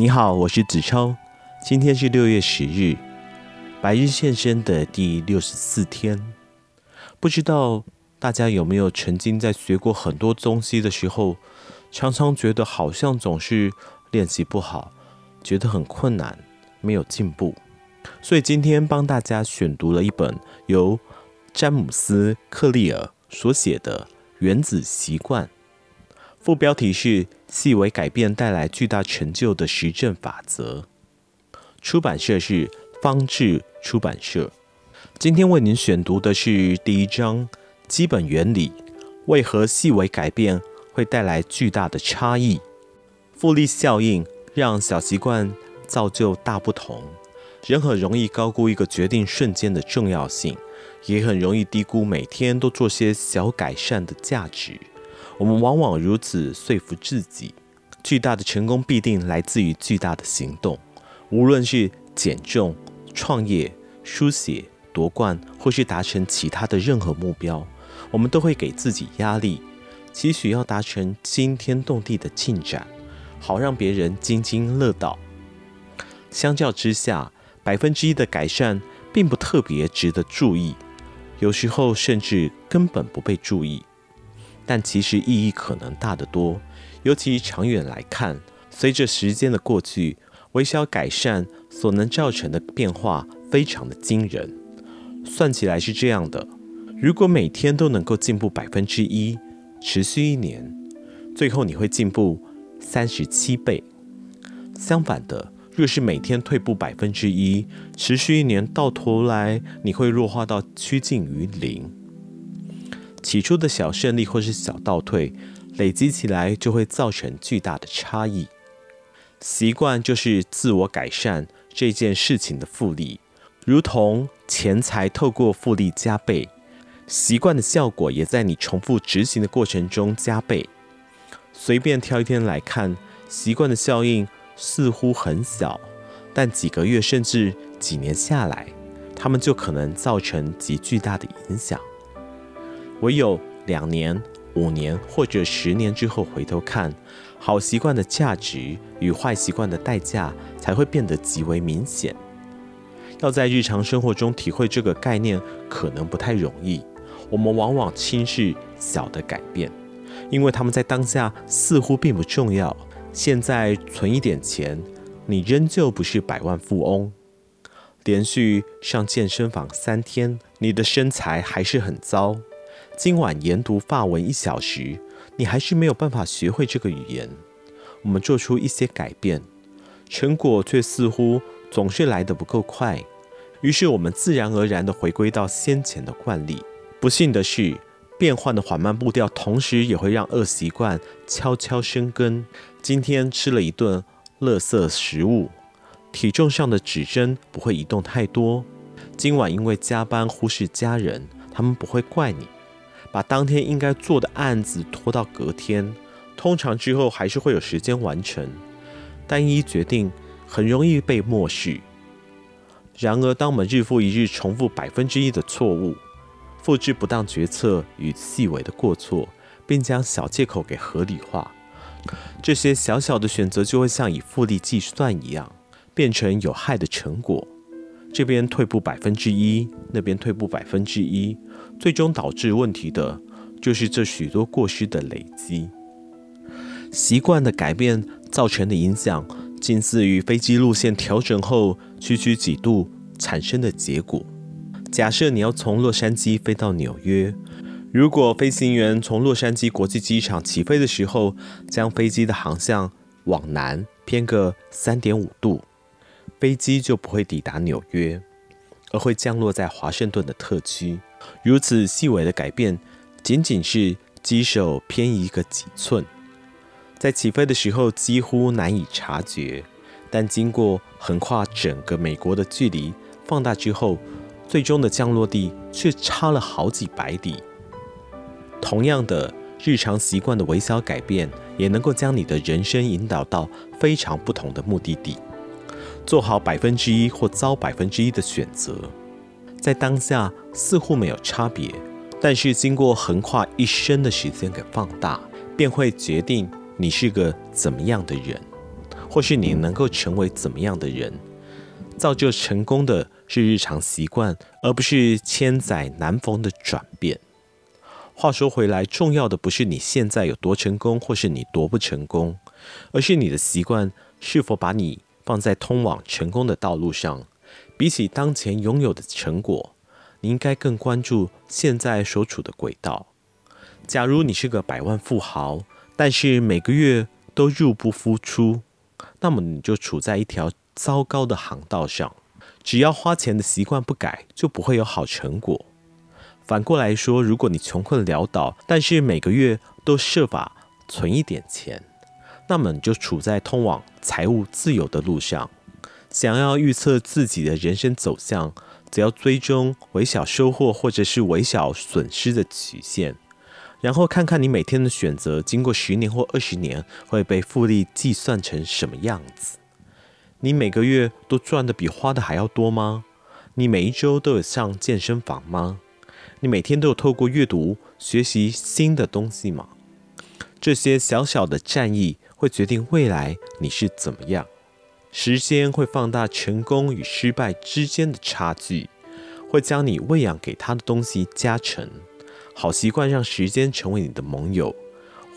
你好，我是子超。今天是六月十日，白日现身的第六十四天。不知道大家有没有曾经在学过很多东西的时候，常常觉得好像总是练习不好，觉得很困难，没有进步。所以今天帮大家选读了一本由詹姆斯·克利尔所写的《原子习惯》，副标题是“细微改变带来巨大成就的实证法则”。出版社是方智出版社。今天为您选读的是第一章：基本原理，为何细微改变会带来巨大的差异？复利效应让小习惯造就大不同。人很容易高估一个决定瞬间的重要性，也很容易低估每天都做些小改善的价值。我们往往如此说服自己：巨大的成功必定来自于巨大的行动。无论是减重、创业、书写、夺冠，或是达成其他的任何目标，我们都会给自己压力，期许要达成惊天动地的进展，好让别人津津乐道。相较之下，百分之一的改善并不特别值得注意，有时候甚至根本不被注意。但其实意义可能大得多，尤其长远来看，随着时间的过去。微小改善所能造成的变化非常的惊人，算起来是这样的：如果每天都能够进步百分之一，持续一年，最后你会进步三十七倍。相反的，若是每天退步百分之一，持续一年，到头来你会弱化到趋近于零。起初的小胜利或是小倒退，累积起来就会造成巨大的差异。习惯就是自我改善这件事情的复利，如同钱财透过复利加倍，习惯的效果也在你重复执行的过程中加倍。随便挑一天来看，习惯的效应似乎很小，但几个月甚至几年下来，它们就可能造成极巨大的影响。唯有两年、五年或者十年之后回头看，好习惯的价值与坏习惯的代价才会变得极为明显。要在日常生活中体会这个概念，可能不太容易。我们往往轻视小的改变，因为他们在当下似乎并不重要。现在存一点钱，你仍旧不是百万富翁。连续上健身房三天，你的身材还是很糟。今晚研读法文一小时，你还是没有办法学会这个语言。我们做出一些改变，成果却似乎总是来得不够快，于是我们自然而然地回归到先前的惯例。不幸的是，变换的缓慢步调，同时也会让恶习惯悄悄生根。今天吃了一顿垃圾食物，体重上的指针不会移动太多。今晚因为加班忽视家人，他们不会怪你。把当天应该做的案子拖到隔天，通常之后还是会有时间完成。单一决定很容易被漠视。然而，当我们日复一日重复百分之一的错误，复制不当决策与细微的过错，并将小借口给合理化，这些小小的选择就会像以复利计算一样，变成有害的成果。这边退步百分之一，那边退步百分之一。最终导致问题的，就是这许多过失的累积。习惯的改变造成的影响，近似于飞机路线调整后区区几度产生的结果。假设你要从洛杉矶飞到纽约，如果飞行员从洛杉矶国际机场起飞的时候，将飞机的航向往南偏个三点五度，飞机就不会抵达纽约，而会降落在华盛顿的特区。如此细微的改变，仅仅是机首偏移个几寸，在起飞的时候几乎难以察觉，但经过横跨整个美国的距离放大之后，最终的降落地却差了好几百里。同样的，日常习惯的微小改变，也能够将你的人生引导到非常不同的目的地。做好百分之一或糟百分之一的选择。在当下似乎没有差别，但是经过横跨一生的时间给放大，便会决定你是个怎么样的人。或是你能够成为怎么样的人。造就成功的是日常习惯，而不是千载难逢的转变。话说回来，重要的不是你现在有多成功，或是你多不成功，而是你的习惯是否把你放在通往成功的道路上。比起当前拥有的成果，你应该更关注现在所处的轨道。假如你是个百万富豪，但是每个月都入不敷出，那么你就处在一条糟糕的航道上。只要花钱的习惯不改，就不会有好成果。反过来说，如果你穷困潦倒，但是每个月都设法存一点钱，那么你就处在通往财务自由的路上。想要预测自己的人生走向，只要追踪微小收获或者是微小损失的曲线。然后看看你每天的选择，经过十年或二十年会被复利计算成什么样子？你每个月都赚的比花的还要多吗？你每一周都有上健身房吗？你每天都有透过阅读学习新的东西吗？这些小小的战役会决定未来你是怎么样。时间会放大成功与失败之间的差距，会将你喂养给他的东西加成。好习惯让时间成为你的盟友，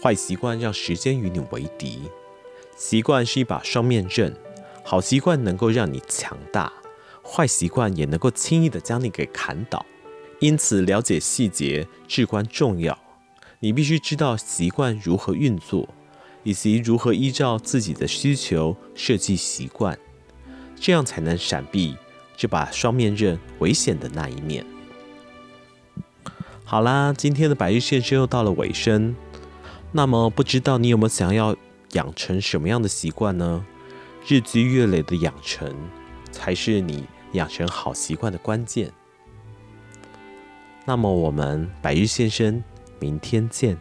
坏习惯让时间与你为敌。习惯是一把双面刃，好习惯能够让你强大，坏习惯也能够轻易地将你给砍倒。因此，了解细节至关重要。你必须知道习惯如何运作，以及如何依照自己的需求设计习惯，这样才能闪避这把双面刃危险的那一面。好啦，今天的百日献声又到了尾声。那么，不知道你有没有想要养成什么样的习惯呢？日积月累的养成，才是你养成好习惯的关键。那么，我们百日献声，明天见。